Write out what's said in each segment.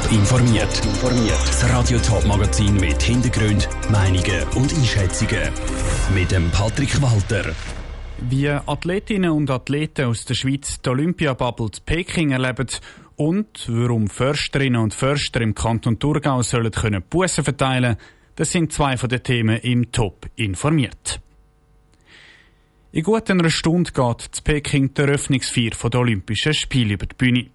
Top informiert. Das Radio Top Magazin mit Hintergrund, Meinungen und Einschätzungen mit dem Patrick Walter. Wie Athletinnen und Athleten aus der Schweiz die Olympiabubble zu Peking erleben und warum Försterinnen und Förster im Kanton Thurgau sollen können Bussen verteilen, das sind zwei von den Themen im Top informiert. In gut einer Stunde geht zu Peking die Eröffnungsfeier der Olympischen Spiele über die Bühne.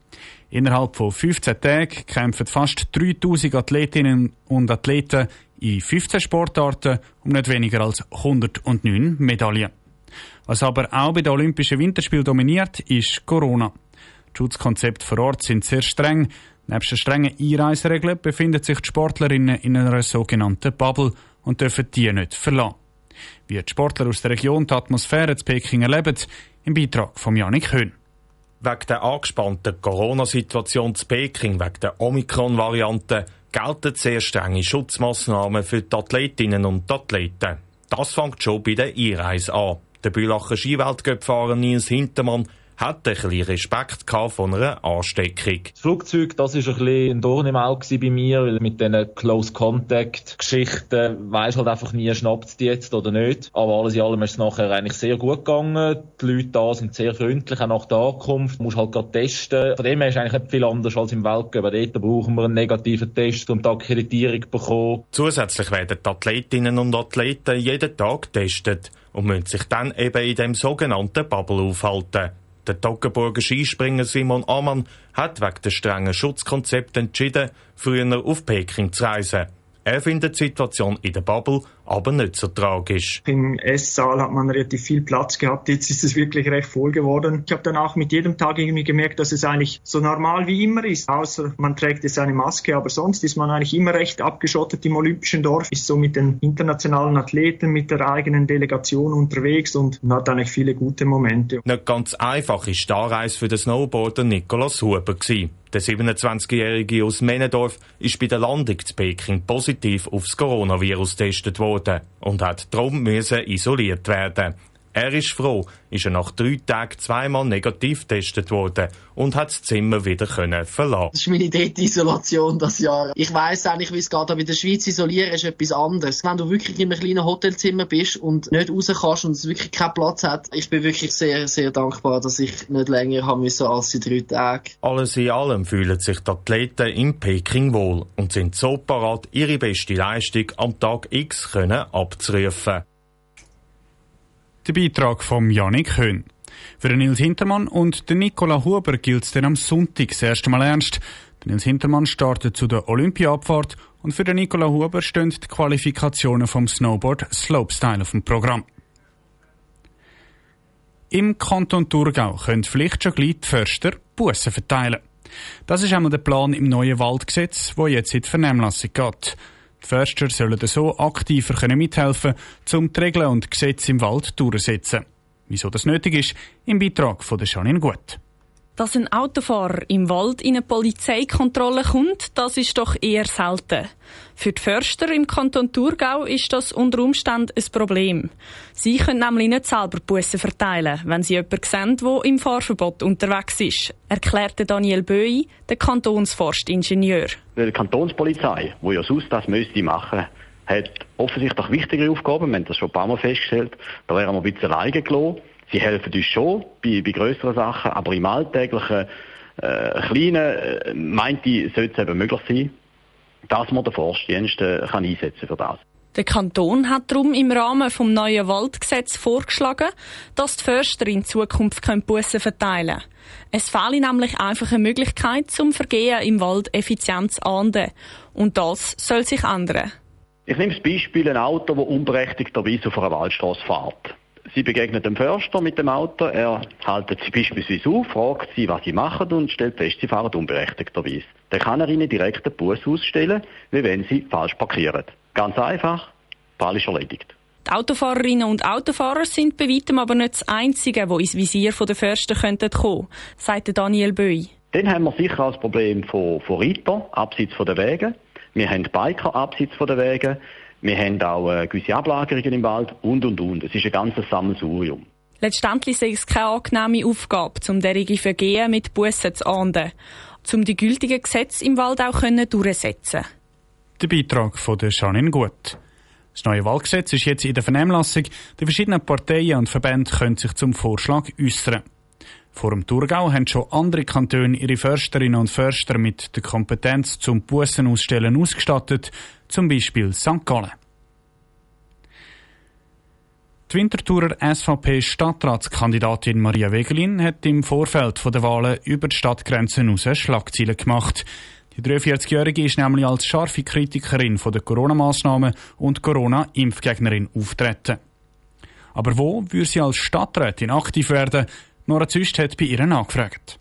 Innerhalb von 15 Tagen kämpfen fast 3000 Athletinnen und Athleten in 15 Sportarten um nicht weniger als 109 Medaillen. Was aber auch bei den Olympischen Winterspielen dominiert, ist Corona. Die Schutzkonzepte vor Ort sind sehr streng. Neben den strengen Einreiseregeln befinden sich die Sportlerinnen in einer sogenannten Bubble und dürfen die nicht verlassen. Wie die Sportler aus der Region die Atmosphäre zu Peking erleben, im Beitrag von Janik Höhn. Wegen der angespannten Corona-Situation zu Peking, wegen der Omikron-Variante, gelten sehr strenge Schutzmaßnahmen für die Athletinnen und Athleten. Das fängt schon bei der Einreise an. Der Bülacher Skiweltcup-Fahrer Nils Hintermann hat ein bisschen Respekt von einer Ansteckung. Das Flugzeug, das ist ein bisschen ein Dorn im Auge bei mir, weil mit diesen Close-Contact-Geschichten weisst halt einfach nie, schnappt es die jetzt oder nicht. Aber alles in allem ist es nachher eigentlich sehr gut gegangen. Die Leute da sind sehr freundlich, auch nach der Ankunft. Du musst halt gerade testen. Von dem her ist eigentlich nicht viel anders als im Weltcup. Dort brauchen wir einen negativen Test und die Akkreditierung bekommen. Zusätzlich werden die Athletinnen und Athleten jeden Tag getestet und müssen sich dann eben in dem sogenannten Bubble aufhalten. Der Toggenburger Skispringer Simon Ammann hat wegen des strengen Schutzkonzepts entschieden, früher auf Peking zu reisen. Er findet die Situation in der Bubble aber nicht so tragisch. Im Esssaal hat man relativ viel Platz gehabt. Jetzt ist es wirklich recht voll geworden. Ich habe dann auch mit jedem Tag irgendwie gemerkt, dass es eigentlich so normal wie immer ist. Außer man trägt jetzt eine Maske, aber sonst ist man eigentlich immer recht abgeschottet im Olympischen Dorf. Ist so mit den internationalen Athleten, mit der eigenen Delegation unterwegs und hat eigentlich viele gute Momente. Nicht ganz einfach ist die Anreise für den Snowboarder Nikolaus Huber gewesen. Der 27-Jährige aus Männendorf ist bei der Landung zu Peking positiv aufs Coronavirus getestet worden und hat darum müssen isoliert werden. Er ist froh, ist er nach drei Tagen zweimal negativ getestet worden und hat das Zimmer wieder können verlassen. Das ist meine dritte Isolation das Jahr. Ich weiss eigentlich, wie es geht, aber in der Schweiz isolieren ist etwas anderes. Wenn du wirklich in einem kleinen Hotelzimmer bist und nicht raus kannst und es wirklich keinen Platz hat, ich bin wirklich sehr, sehr dankbar, dass ich nicht länger haben müssen als die drei Tage. Alles in allem fühlen sich die Athleten in Peking wohl und sind so parat, ihre beste Leistung am Tag X können abzurufen. Der Beitrag von Janik Höhn. Für den Nils Hintermann und den Nicola Huber gilt es dann am Sonntag das erste Mal ernst. Der Nils Hintermann startet zu der Olympiaabfahrt und für den Nicola Huber stehen die Qualifikationen vom Snowboard Slopestyle auf dem Programm. Im Kanton Thurgau können vielleicht schon gleich die Förster Bussen verteilen. Das ist einmal der Plan im neuen Waldgesetz, wo jetzt in die Vernehmlassung geht. Die Förster sollen so aktiver können mithelfen um die Regeln und Gesetze im Wald durchzusetzen. Wieso das nötig ist, im Beitrag von Janine Gut. Dass ein Autofahrer im Wald in eine Polizeikontrolle kommt, das ist doch eher selten. Für die Förster im Kanton Thurgau ist das unter Umständen ein Problem. Sie können nämlich nicht selber Bussen verteilen, wenn sie jemanden sehen, der im Fahrverbot unterwegs ist, erklärte Daniel Böi, der Kantonsforstingenieur. Die Kantonspolizei, die ja sonst das müsste machen, hat offensichtlich wichtigere Aufgaben. Wir haben das schon ein paar Mal festgestellt. Da wären wir ein bisschen alleine gelassen. Sie helfen uns schon bei, bei größeren Sachen, aber im alltäglichen, äh, kleinen, äh, meint ich, sollte es eben möglich sein, dass man den Forstdienst äh, kann einsetzen für das. Der Kanton hat darum im Rahmen vom neuen Waldgesetz vorgeschlagen, dass die Förster in Zukunft Bussen verteilen können. Es fehle nämlich einfach eine Möglichkeit, zum Vergehen im Wald effizient zu ahnden. Und das soll sich ändern. Ich nehme das Beispiel ein Auto, das unberechtigterweise auf einer Waldstraße fährt. Sie begegnet dem Förster mit dem Auto, er haltet sie beispielsweise auf, fragt sie, was sie machen und stellt fest, sie fahren unberechtigterweise. Dann kann er ihnen direkt einen Bus ausstellen, wie wenn sie falsch parkieren. Ganz einfach, Fall ist erledigt. Die Autofahrerinnen und Autofahrer sind bei weitem aber nicht das Einzige, die ins Visier der Förster kommen könnten, sagt Daniel Böi. Dann haben wir sicher auch das Problem von, von Reitern, abseits von den Wegen. Wir haben Biker abseits von den Wegen. Wir haben auch äh, gewisse Ablagerungen im Wald und, und, und. Es ist ein ganzes Sammelsurium. Letztendlich ist es keine angenehme Aufgabe, um derige Vergehen mit Bussen zu ahnden. um die gültigen Gesetze im Wald auch durchsetzen Der Beitrag von der Janine Gut. Das neue Wahlgesetz ist jetzt in der Vernehmlassung. Die verschiedenen Parteien und Verbände können sich zum Vorschlag äußern. Vor dem Thurgau haben schon andere Kantone ihre Försterinnen und Förster mit der Kompetenz zum Bussen ausstellen ausgestattet, zum Beispiel St. Gallen. Die Winterthurer SVP-Stadtratskandidatin Maria Wegelin hat im Vorfeld der Wahlen über die Stadtgrenzen hinaus Schlagzeilen gemacht. Die 43-Jährige ist nämlich als scharfe Kritikerin der Corona-Massnahmen und Corona-Impfgegnerin auftreten. Aber wo würde sie als Stadträtin aktiv werden? Nora Züst hat bei ihr nachgefragt.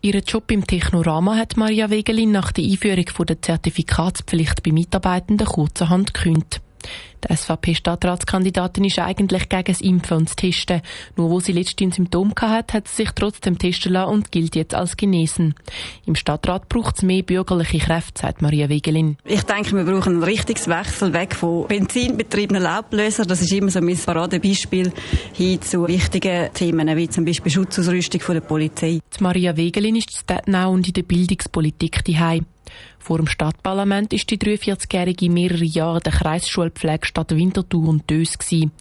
Ihren Job im Technorama hat Maria Wegelin nach der Einführung der Zertifikatspflicht bei Mitarbeitenden kurzerhand gekündigt. Die SVP-Stadtratskandidatin ist eigentlich gegen das Impfen und das Testen. Nur wo sie letztens Symptome hatte, hat sie sich trotzdem testen lassen und gilt jetzt als genesen. Im Stadtrat braucht es mehr bürgerliche Kräfte, sagt Maria Wegelin. Ich denke, wir brauchen einen richtigen Wechsel weg von benzinbetriebenen Laubbläsern. Das ist immer so mein Paradebeispiel hin zu wichtigen Themen, wie zum Beispiel Schutzausrüstung von der Polizei. Die Maria Wegelin ist in Stadtnau und in der Bildungspolitik daheim. Vor dem Stadtparlament ist die 43-Jährige mehrere Jahre der Kreisschulpflegestadt Winterthur und Dös gewesen.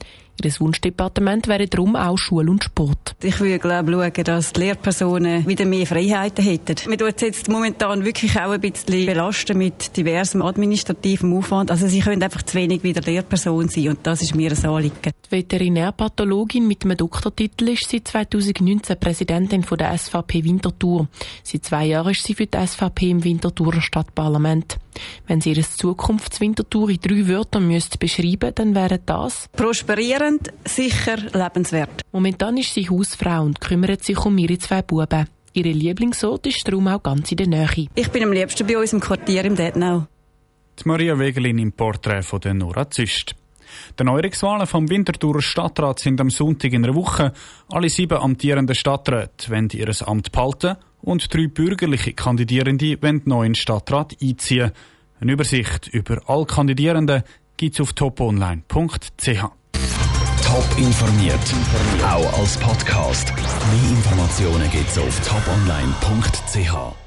Ihr Wunschdepartement wäre darum auch Schule und Sport. Ich würde glaube schauen, dass die Lehrpersonen wieder mehr Freiheiten hätten. Wir tun jetzt momentan wirklich auch ein bisschen belasten mit diversem administrativem Aufwand. Also sie können einfach zu wenig wieder Lehrperson sein und das ist mir ein Anliegen. Die Veterinärpathologin mit einem Doktortitel ist seit 2019 Präsidentin von der SVP Winterthur. Seit zwei Jahren ist sie für die SVP im Winterthurer Stadtparlament. Wenn sie ihre Zukunftswintertour in drei Wörtern müsste beschreiben, dann wären das prosperierend, sicher, lebenswert. Momentan ist sie Hausfrau und kümmert sich um ihre zwei Buben. Ihre Lieblingsort ist darum auch ganz in der Nähe. Ich bin am liebsten bei uns im Quartier im Detnau. Die Maria Wegelin im Porträt von der Nora Züst. Die Neuerungswahlen vom Winterthurer Stadtrat sind am Sonntag in einer Woche. Alle sieben amtierenden Stadträte wollen ihr Amt behalten und drei bürgerliche Kandidierende wollen neuen Stadtrat einziehen. Eine Übersicht über alle Kandidierenden gibt es auf toponline.ch. Top informiert, auch als Podcast. Mehr Informationen gibt es auf toponline.ch.